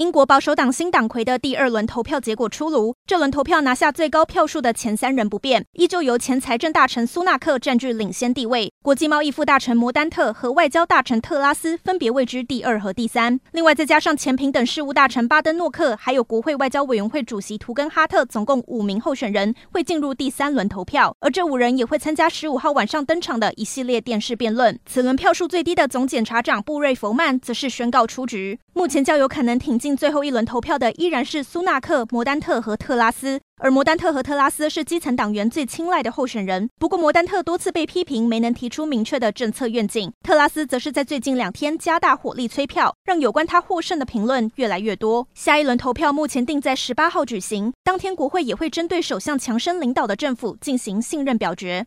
英国保守党新党魁的第二轮投票结果出炉，这轮投票拿下最高票数的前三人不变，依旧由前财政大臣苏纳克占据领先地位，国际贸易副大臣摩丹特和外交大臣特拉斯分别位居第二和第三。另外再加上前平等事务大臣巴登诺克，还有国会外交委员会主席图根哈特，总共五名候选人会进入第三轮投票，而这五人也会参加十五号晚上登场的一系列电视辩论。此轮票数最低的总检察长布瑞弗曼则是宣告出局。目前较有可能挺进最后一轮投票的依然是苏纳克、摩丹特和特拉斯，而摩丹特和特拉斯是基层党员最青睐的候选人。不过，摩丹特多次被批评没能提出明确的政策愿景，特拉斯则是在最近两天加大火力催票，让有关他获胜的评论越来越多。下一轮投票目前定在十八号举行，当天国会也会针对首相强生领导的政府进行信任表决。